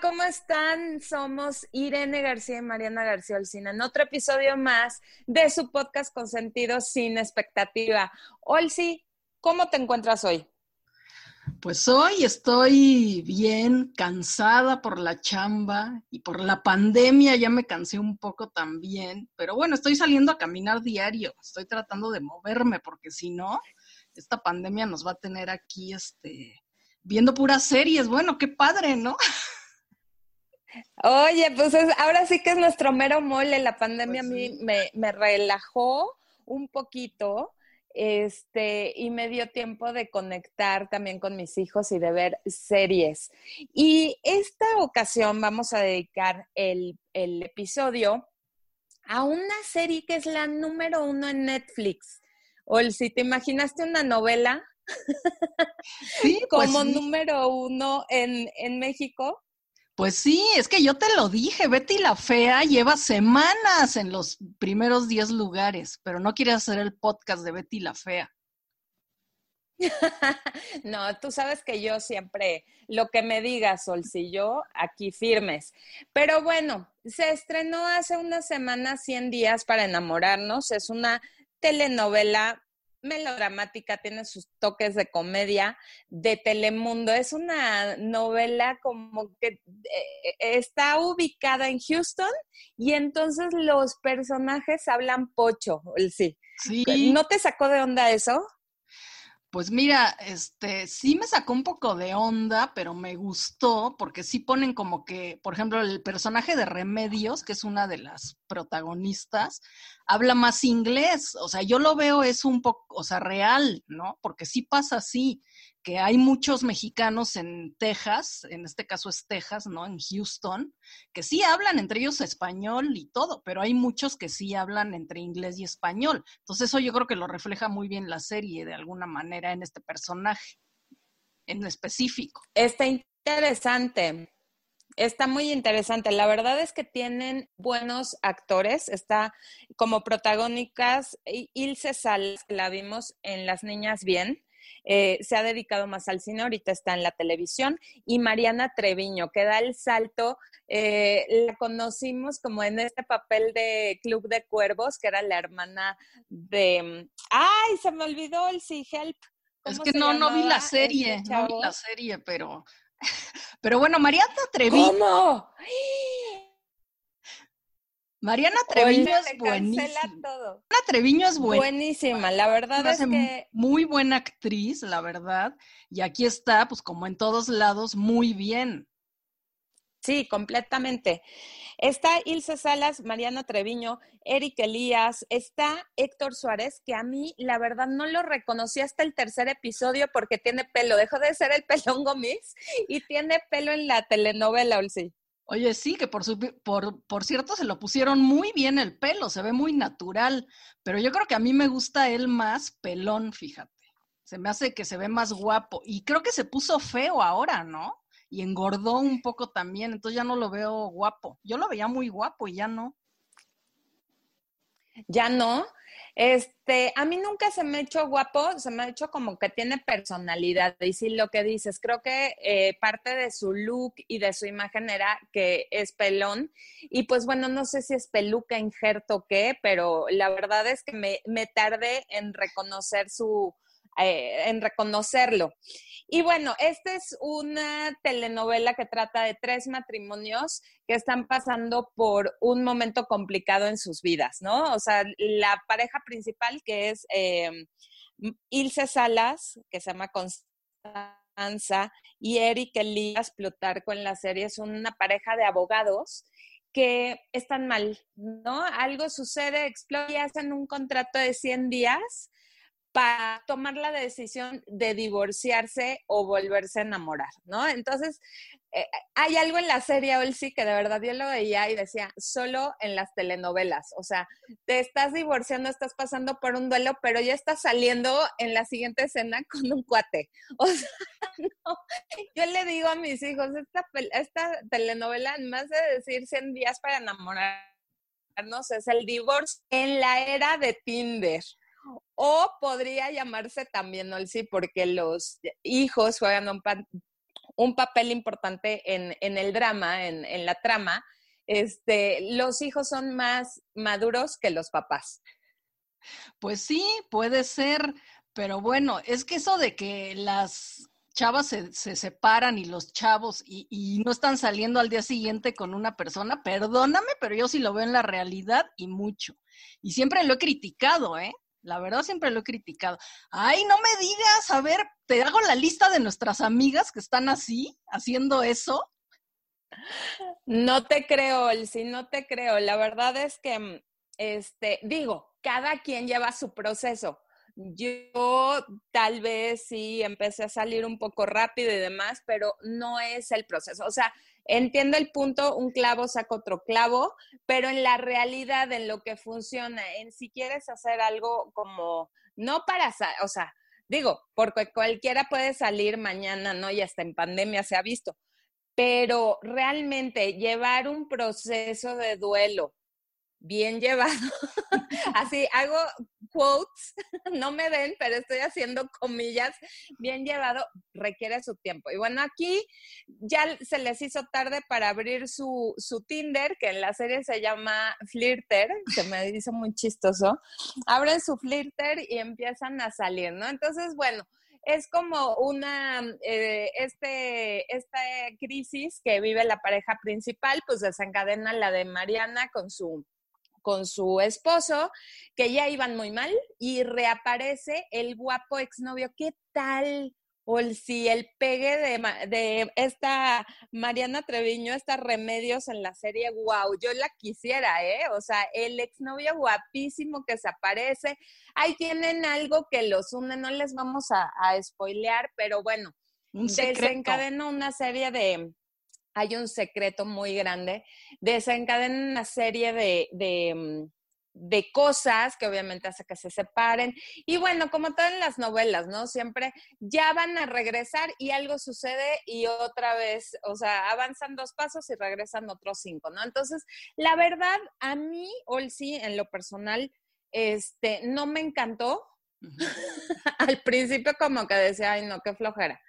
¿cómo están? Somos Irene García y Mariana García Olcina en otro episodio más de su podcast con sentido sin expectativa. Olsi, ¿cómo te encuentras hoy? Pues hoy estoy bien cansada por la chamba y por la pandemia, ya me cansé un poco también, pero bueno, estoy saliendo a caminar diario, estoy tratando de moverme porque si no, esta pandemia nos va a tener aquí este viendo puras series. Bueno, qué padre, ¿no? Oye, pues ahora sí que es nuestro mero mole. La pandemia pues a mí me, me, relajó un poquito este, y me dio tiempo de conectar también con mis hijos y de ver series. Y esta ocasión vamos a dedicar el, el episodio a una serie que es la número uno en Netflix. O si te imaginaste una novela, Sí, pues como número uno en, en México. Pues sí, es que yo te lo dije, Betty la Fea lleva semanas en los primeros 10 lugares, pero no quiere hacer el podcast de Betty la Fea. no, tú sabes que yo siempre, lo que me digas, Solcillo, aquí firmes. Pero bueno, se estrenó hace unas semanas 100 días para enamorarnos. Es una telenovela melodramática, tiene sus toques de comedia de Telemundo. Es una novela como que eh, está ubicada en Houston y entonces los personajes hablan pocho, sí. sí. ¿No te sacó de onda eso? Pues mira, este sí me sacó un poco de onda, pero me gustó porque sí ponen como que, por ejemplo, el personaje de Remedios, que es una de las protagonistas, habla más inglés. O sea, yo lo veo es un poco, o sea, real, ¿no? Porque sí pasa así que hay muchos mexicanos en Texas, en este caso es Texas, ¿no? En Houston, que sí hablan entre ellos español y todo, pero hay muchos que sí hablan entre inglés y español. Entonces eso yo creo que lo refleja muy bien la serie de alguna manera en este personaje en específico. Está interesante. Está muy interesante. La verdad es que tienen buenos actores. Está como protagónicas Ilse Salas, que la vimos en Las Niñas Bien. Eh, se ha dedicado más al cine, ahorita está en la televisión, y Mariana Treviño, que da el salto, eh, la conocimos como en este papel de Club de Cuervos, que era la hermana de, ay, se me olvidó el sí, Help. Es que no, no vi la serie, no vi la serie, pero, pero bueno, Mariana Treviño. ¿Cómo? Mariana Treviño es buenísima. Mariana Treviño es buenísima. la verdad es que muy buena actriz, la verdad, y aquí está, pues como en todos lados, muy bien. Sí, completamente. Está Ilse Salas, Mariana Treviño, Eric Elías, está Héctor Suárez, que a mí la verdad no lo reconocí hasta el tercer episodio porque tiene pelo, dejó de ser el pelón Gómez y tiene pelo en la telenovela, Olsi. Oye, sí, que por, su, por, por cierto se lo pusieron muy bien el pelo, se ve muy natural, pero yo creo que a mí me gusta él más pelón, fíjate. Se me hace que se ve más guapo y creo que se puso feo ahora, ¿no? Y engordó un poco también, entonces ya no lo veo guapo. Yo lo veía muy guapo y ya no. Ya no. Este, a mí nunca se me ha hecho guapo, se me ha hecho como que tiene personalidad. Y sí, lo que dices, creo que eh, parte de su look y de su imagen era que es pelón. Y pues bueno, no sé si es peluca, injerto o qué, pero la verdad es que me, me en reconocer su, eh, en reconocerlo. Y bueno, esta es una telenovela que trata de tres matrimonios que están pasando por un momento complicado en sus vidas, ¿no? O sea, la pareja principal que es eh, Ilse Salas, que se llama Constanza, y Eric Elías Plutarco en la serie, son una pareja de abogados que están mal, ¿no? Algo sucede, explotan y hacen un contrato de 100 días para tomar la decisión de divorciarse o volverse a enamorar, ¿no? Entonces, eh, hay algo en la serie Olsi que de verdad yo lo veía y decía, solo en las telenovelas, o sea, te estás divorciando, estás pasando por un duelo, pero ya estás saliendo en la siguiente escena con un cuate. O sea, no, yo le digo a mis hijos, esta, esta telenovela, en más de decir 100 días para enamorarnos, es el divorcio en la era de Tinder. O podría llamarse también Olsi porque los hijos juegan un, papel importante en, el drama, en, la trama, este, los hijos son más maduros que los papás. Pues sí, puede ser, pero bueno, es que eso de que las chavas se, separan y los chavos y, no están saliendo al día siguiente con una persona, perdóname, pero yo sí lo veo en la realidad y mucho. Y siempre lo he criticado, ¿eh? La verdad siempre lo he criticado. Ay, no me digas, a ver, te hago la lista de nuestras amigas que están así, haciendo eso. No te creo, Elsie, no te creo. La verdad es que, mm, este, digo, cada quien lleva su proceso. Yo tal vez sí empecé a salir un poco rápido y demás, pero no es el proceso. O sea, entiendo el punto, un clavo saca otro clavo, pero en la realidad, en lo que funciona, en si quieres hacer algo como, no para, o sea, digo, porque cualquiera puede salir mañana, ¿no? Y hasta en pandemia se ha visto, pero realmente llevar un proceso de duelo bien llevado. Así hago quotes, no me ven, pero estoy haciendo comillas, bien llevado, requiere su tiempo. Y bueno, aquí ya se les hizo tarde para abrir su, su Tinder, que en la serie se llama Flirter, que me dice muy chistoso. Abren su Flirter y empiezan a salir, ¿no? Entonces, bueno, es como una, eh, este, esta crisis que vive la pareja principal, pues desencadena la de Mariana con su con su esposo, que ya iban muy mal, y reaparece el guapo exnovio. ¿Qué tal? O si el pegue de, de, esta Mariana Treviño, estas remedios en la serie, wow, yo la quisiera, ¿eh? O sea, el exnovio guapísimo que se aparece, ahí tienen algo que los une, no les vamos a, a spoilear, pero bueno, desencadenó una serie de, hay un secreto muy grande, desencadena una serie de, mm, de, cosas que obviamente hace que se separen. Y bueno, como todo en las novelas, ¿no? Siempre ya van a regresar y algo sucede y otra vez, o sea, avanzan dos pasos y regresan otros cinco, ¿no? Entonces, la verdad, a mí, Olsi, en lo personal, este, no me encantó. Al principio como que decía, ay, no, qué flojera.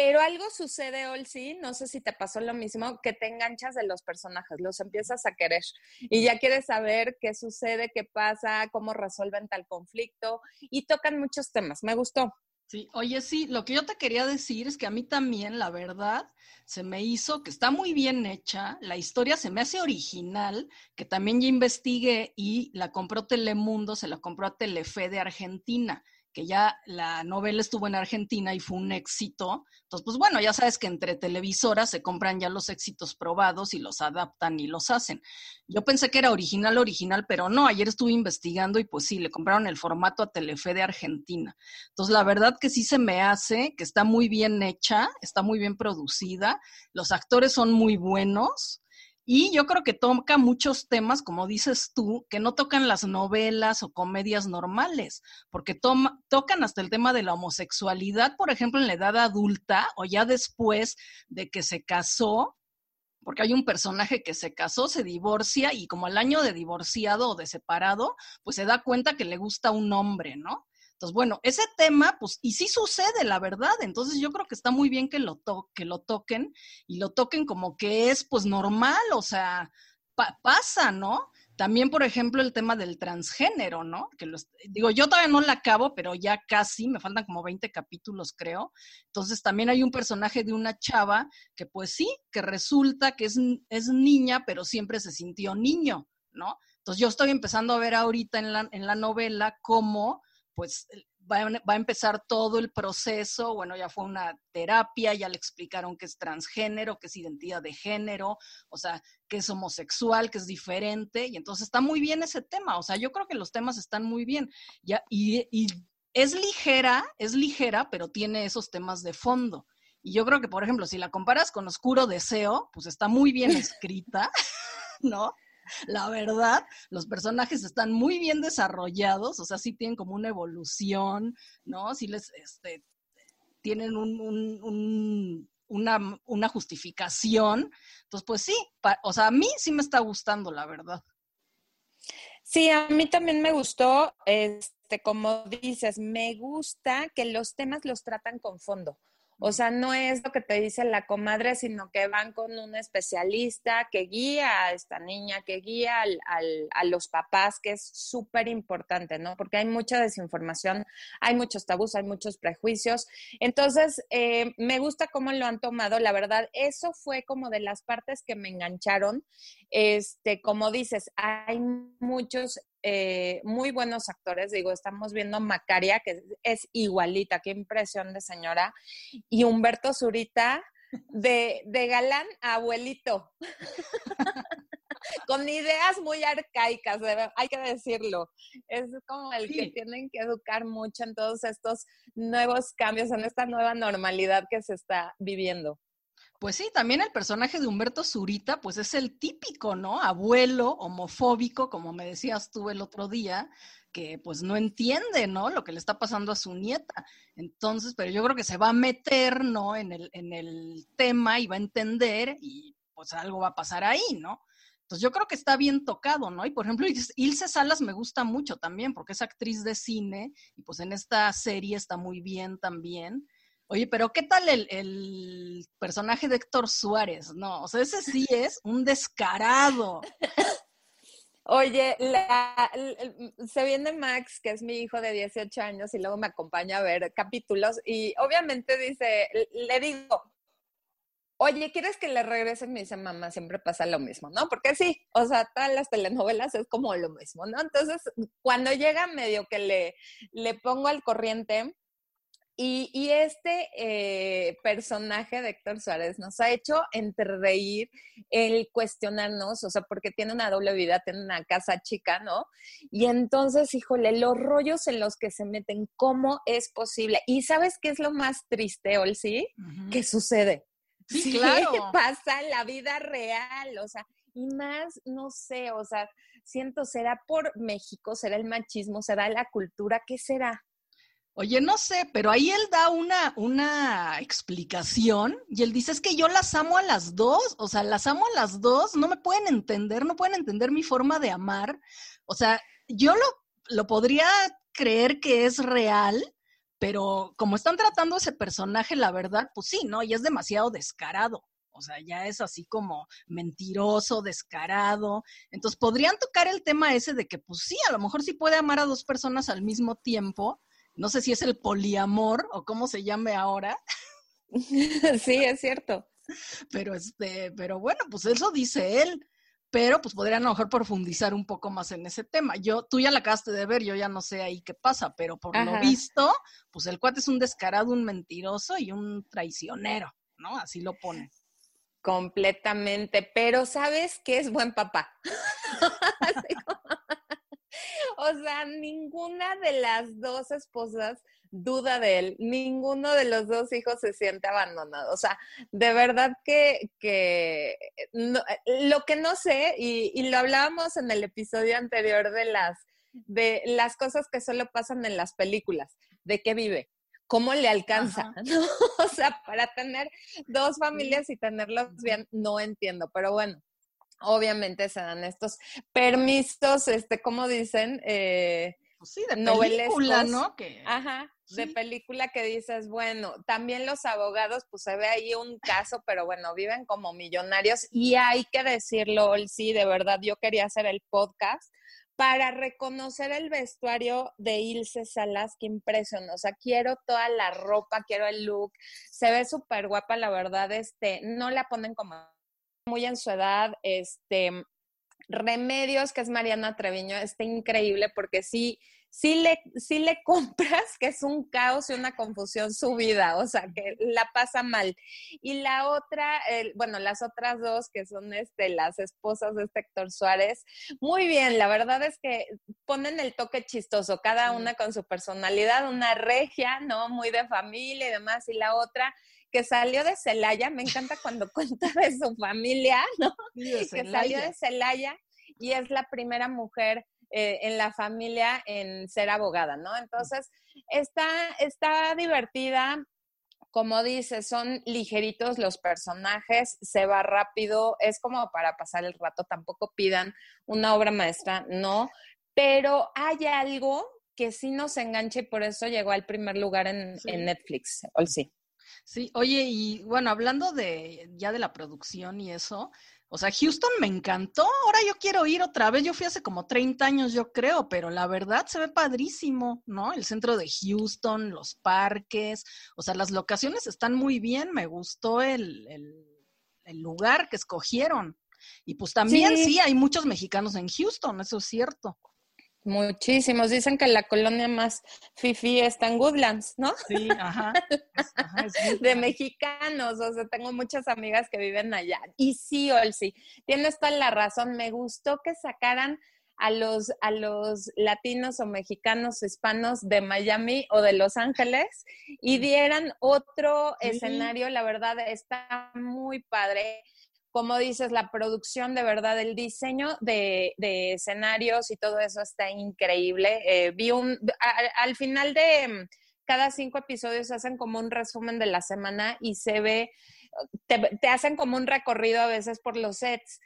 Pero algo sucede, Olsi, no sé si te pasó lo mismo, que te enganchas de los personajes, los empiezas a querer y ya quieres saber qué sucede, qué pasa, cómo resuelven tal conflicto y tocan muchos temas. Me gustó. Sí, oye, sí, lo que yo te quería decir es que a mí también, la verdad, se me hizo que está muy bien hecha, la historia se me hace original, que también ya investigué y la compró Telemundo, se la compró a Telefe de Argentina que ya la novela estuvo en Argentina y fue un éxito. Entonces, pues bueno, ya sabes que entre televisoras se compran ya los éxitos probados y los adaptan y los hacen. Yo pensé que era original, original, pero no, ayer estuve investigando y pues sí, le compraron el formato a Telefe de Argentina. Entonces, la verdad que sí se me hace, que está muy bien hecha, está muy bien producida, los actores son muy buenos. Y yo creo que toca muchos temas, como dices tú, que no tocan las novelas o comedias normales, porque tocan hasta el tema de la homosexualidad, por ejemplo, en la edad adulta o ya después de que se casó, porque hay un personaje que se casó, se divorcia y como al año de divorciado o de separado, pues se da cuenta que le gusta un hombre, ¿no? Entonces, bueno, ese tema, pues, y sí sucede, la verdad. Entonces, yo creo que está muy bien que lo, que lo toquen y lo toquen como que es, pues, normal, o sea, pasa, ¿no? También, por ejemplo, el tema del transgénero, ¿no? Que los, digo, yo todavía no la acabo, pero ya casi, me faltan como 20 capítulos, creo. Entonces, también hay un personaje de una chava que, pues sí, que resulta que es, es niña, pero siempre se sintió niño, ¿no? Entonces, yo estoy empezando a ver ahorita en la, en la novela cómo pues va, a empezar todo el proceso, bueno, ya fue una terapia, ya le explicaron que es transgénero, que es identidad de género, o sea, que es homosexual, que es diferente, y entonces está muy bien ese tema, o sea, yo creo que los temas están muy bien, ya, y, y es ligera, es ligera, pero tiene esos temas de fondo. Y yo creo que, por ejemplo, si la comparas con Oscuro Deseo, pues está muy bien escrita, ¿no? la verdad, los personajes están muy bien desarrollados, o sea, sí tienen como una evolución, ¿no? Sí les, este, tienen un, una, una, justificación. Entonces, pues sí, o sea, a mí sí me está gustando, la verdad. Sí, a mí también me gustó, este, como dices, me gusta que los temas los tratan con fondo. O sea, no es lo que te dice la comadre, sino que van con un especialista que guía a esta niña, que guía al, a los papás, que es súper importante, ¿no? Porque hay mucha desinformación, hay muchos tabús, hay muchos prejuicios. Entonces, eh, me gusta cómo lo han tomado. La verdad, eso fue como de las partes que me engancharon. Este, como dices, hay muchos eh, muy buenos actores. Digo, estamos viendo Macaria, que es igualita, qué impresión de señora, y Humberto Zurita, de, de galán a abuelito. Con ideas muy arcaicas, hay que decirlo. Es como el que tienen que educar mucho en todos estos nuevos cambios, en esta nueva normalidad que se está viviendo. Pues sí, también el personaje de Humberto Zurita, pues es el típico, ¿no? Abuelo homofóbico, como me decías tú el otro día, que pues no entiende, ¿no? Lo que le está pasando a su nieta. Entonces, pero yo creo que se va a meter, ¿no? En el, en el tema y va a entender y pues algo va a pasar ahí, ¿no? Entonces yo creo que está bien tocado, ¿no? Y por ejemplo, Ilse Salas me gusta mucho también porque es actriz de cine y pues en esta serie está muy bien también. Oye, pero ¿qué tal el, personaje de Héctor Suárez? No, o sea, ese sí es un descarado. Oye, se viene Max, que es mi hijo de 18 años, y luego me acompaña a ver capítulos, y obviamente dice, le digo, oye, ¿quieres que le regrese? Me dice, mamá, siempre pasa lo mismo, ¿no? Porque sí, o sea, todas las telenovelas es como lo mismo, ¿no? Entonces, cuando llega medio que le, le pongo al corriente, y, este eh, personaje de Héctor Suárez nos ha hecho entrereír el cuestionarnos, o sea, porque tiene una doble vida, tiene una casa chica, ¿no? Y entonces, híjole, los rollos en los que se meten, ¿cómo es posible? Y ¿sabes qué es lo más triste, Olsi? Uh Que sucede. Sí, claro. pasa en la vida real, o sea, y más, no sé, o sea, siento, ¿será por México? ¿Será el machismo? ¿Será la cultura? ¿Qué será? Oye, no sé, pero ahí él da una, una explicación y él dice, es que yo las amo a las dos, o sea, las amo a las dos, no me pueden entender, no pueden entender mi forma de amar. O sea, yo lo, lo podría creer que es real, pero como están tratando ese personaje, la verdad, pues sí, ¿no? Y es demasiado descarado. O sea, ya es así como mentiroso, descarado. Entonces, podrían tocar el tema ese de que, pues sí, a lo mejor sí puede amar a dos personas al mismo tiempo, no sé si es el poliamor o cómo se llame ahora. Sí, es cierto. Pero este, pero bueno, pues eso dice él. Pero pues podrían a lo mejor profundizar un poco más en ese tema. Yo, tú ya la acabaste de ver, yo ya no sé ahí qué pasa, pero por lo visto, pues el cuate es un descarado, un mentiroso y un traicionero, ¿no? Así lo pone. Completamente, pero ¿sabes qué es buen papá? O sea, ninguna de las dos esposas duda de él, ninguno de los dos hijos se siente abandonado. O sea, de verdad que, lo que no sé, y, lo hablábamos en el episodio anterior de las, de las cosas que solo pasan en las películas, de qué vive. ¿Cómo le alcanza? O sea, para tener dos familias y tenerlos bien, no entiendo, pero bueno, obviamente se dan estos permisos, este, como dicen, eh, pues sí, de película, ¿no? Que, ajá, de película que dices, bueno, también los abogados, pues se ve ahí un caso, pero bueno, viven como millonarios y hay que decirlo, sí, de verdad, yo quería hacer el podcast para reconocer el vestuario de Ilse Salas, que impresionó. O sea, quiero toda la ropa, quiero el look. Se ve súper guapa, la verdad. Este, no la ponen como muy en su edad, este, Remedios, que es Mariana Treviño, está increíble porque sí, sí le, sí le compras que es un caos y una confusión su vida, o sea, que la pasa mal. Y la otra, bueno, las otras dos, que son este, las esposas de este Héctor Suárez, muy bien, la verdad es que ponen el toque chistoso, cada una con su personalidad, una regia, ¿no? Muy de familia y demás, y la otra que salió de Celaya, me encanta cuando cuenta de su familia, ¿no? que salió de Celaya y es la primera mujer eh, en la familia en ser abogada, ¿no? Entonces, está, está divertida, como dice, son ligeritos los personajes, se va rápido, es como para pasar el rato, tampoco pidan una obra maestra, no, pero hay algo que sí nos engancha y por eso llegó al primer lugar en, en Netflix, sí. Sí, oye, y bueno, hablando de ya de la producción y eso, o sea, Houston me encantó, ahora yo quiero ir otra vez, yo fui hace como 30 años yo creo, pero la verdad se ve padrísimo, ¿no? El centro de Houston, los parques, o sea, las locaciones están muy bien, me gustó el, el, lugar que escogieron. Y pues también sí, hay muchos mexicanos en Houston, eso es cierto. Muchísimos. Dicen que la colonia más fifi está en Woodlands, ¿no? Sí, ajá. de mexicanos. O sea, tengo muchas amigas que viven allá. Y sí, Olsi, tienes toda la razón. Me gustó que sacaran a los, a los latinos o mexicanos hispanos de Miami o de Los Ángeles y dieran otro escenario. La verdad, está muy padre como dices, la producción de verdad, el diseño de, escenarios y todo eso está increíble. Eh, vi un, al final de cada cinco episodios hacen como un resumen de la semana y se ve, te, hacen como un recorrido a veces por los sets.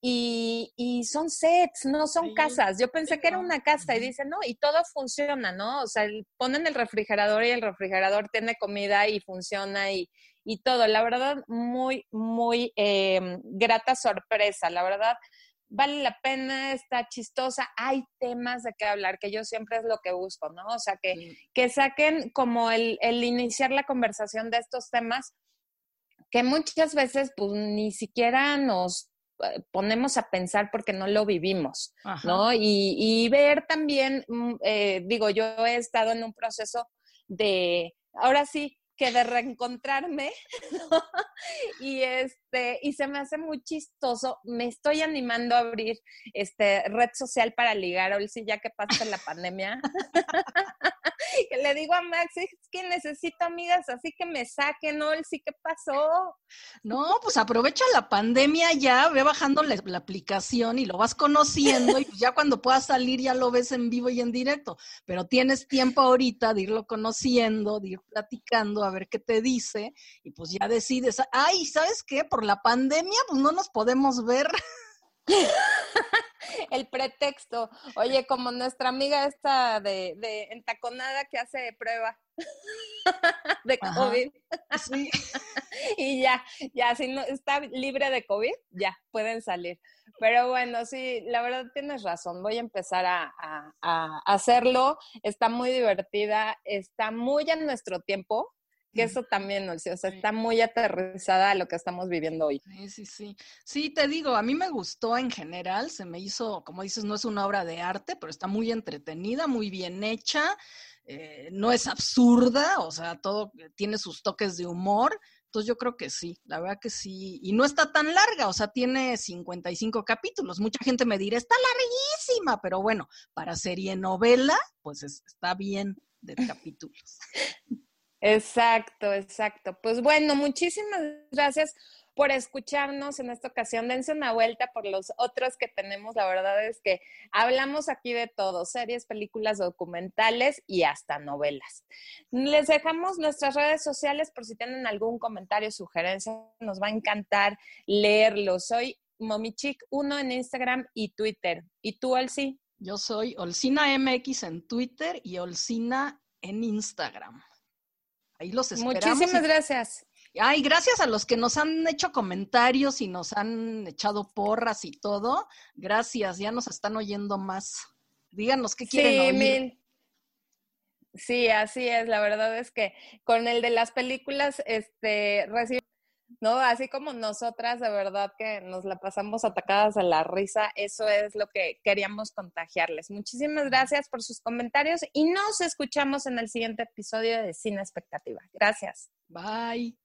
Y, son sets, no son casas. Yo pensé que era una casa y dicen, no, y todo funciona, ¿no? O sea, ponen el refrigerador y el refrigerador tiene comida y funciona y, y todo. La verdad, muy, muy eh, grata sorpresa. La verdad, vale la pena, está chistosa. Hay temas de qué hablar, que yo siempre es lo que busco, ¿no? O sea, que, que saquen como el, el iniciar la conversación de estos temas que muchas veces pues ni siquiera nos eh, ponemos a pensar porque no lo vivimos, ¿no? Y, y, ver también, mm, eh, digo, yo he estado en un proceso de, ahora sí, que de reencontrarme, y este, y se me hace muy chistoso. Me estoy animando a abrir este red social para ligar, sí, ya que pasa la pandemia. que le digo a Max, es que necesito amigas, así que me saquen, sí, ¿qué pasó? No, pues aprovecha la pandemia ya, ve bajando la, aplicación y lo vas conociendo y pues ya cuando puedas salir ya lo ves en vivo y en directo, pero tienes tiempo ahorita de irlo conociendo, de ir platicando, a ver qué te dice y pues ya decides, ay, ¿sabes qué? Por la pandemia pues no nos podemos ver. el pretexto. Oye, como nuestra amiga esta de, de entaconada que hace prueba de COVID. Sí. y ya, ya, si no está libre de COVID, ya, pueden salir. Pero bueno, sí, la verdad tienes razón. Voy a empezar a, a hacerlo. Está muy divertida, está muy en nuestro tiempo que eso también, o sea, está muy aterrizada a lo que estamos viviendo hoy. Sí, sí, sí. Sí, te digo, a mí me gustó en general, se me hizo, como dices, no es una obra de arte, pero está muy entretenida, muy bien hecha, eh, no es absurda, o sea, todo tiene sus toques de humor. Entonces yo creo que sí, la verdad que sí. Y no está tan larga, o sea, tiene 55 capítulos. Mucha gente me dirá, está larguísima, pero bueno, para serie novela, pues está bien de capítulos. Exacto, exacto. Pues bueno, muchísimas gracias por escucharnos en esta ocasión. Dense una vuelta por los otros que tenemos. La verdad es que hablamos aquí de todo, series, películas, documentales y hasta novelas. Les dejamos nuestras redes sociales por si tienen algún comentario, sugerencia. Nos va a encantar leerlos. Soy Momichic1 en Instagram y Twitter. ¿Y tú, Olsi? Yo soy Olcina MX en Twitter y Olcina en Instagram. Ahí los esperamos. Muchísimas gracias. Ay, gracias a los que nos han hecho comentarios y nos han echado porras y todo. Gracias, ya nos están oyendo más. Díganos qué quieren sí, oír. Sí, así es. La verdad es que con el de las películas, este, recibo ¿no? Así como nosotras de verdad que nos la pasamos atacadas a la risa, eso es lo que queríamos contagiarles. Muchísimas gracias por sus comentarios y nos escuchamos en el siguiente episodio de Cine Expectativa. Gracias. Bye.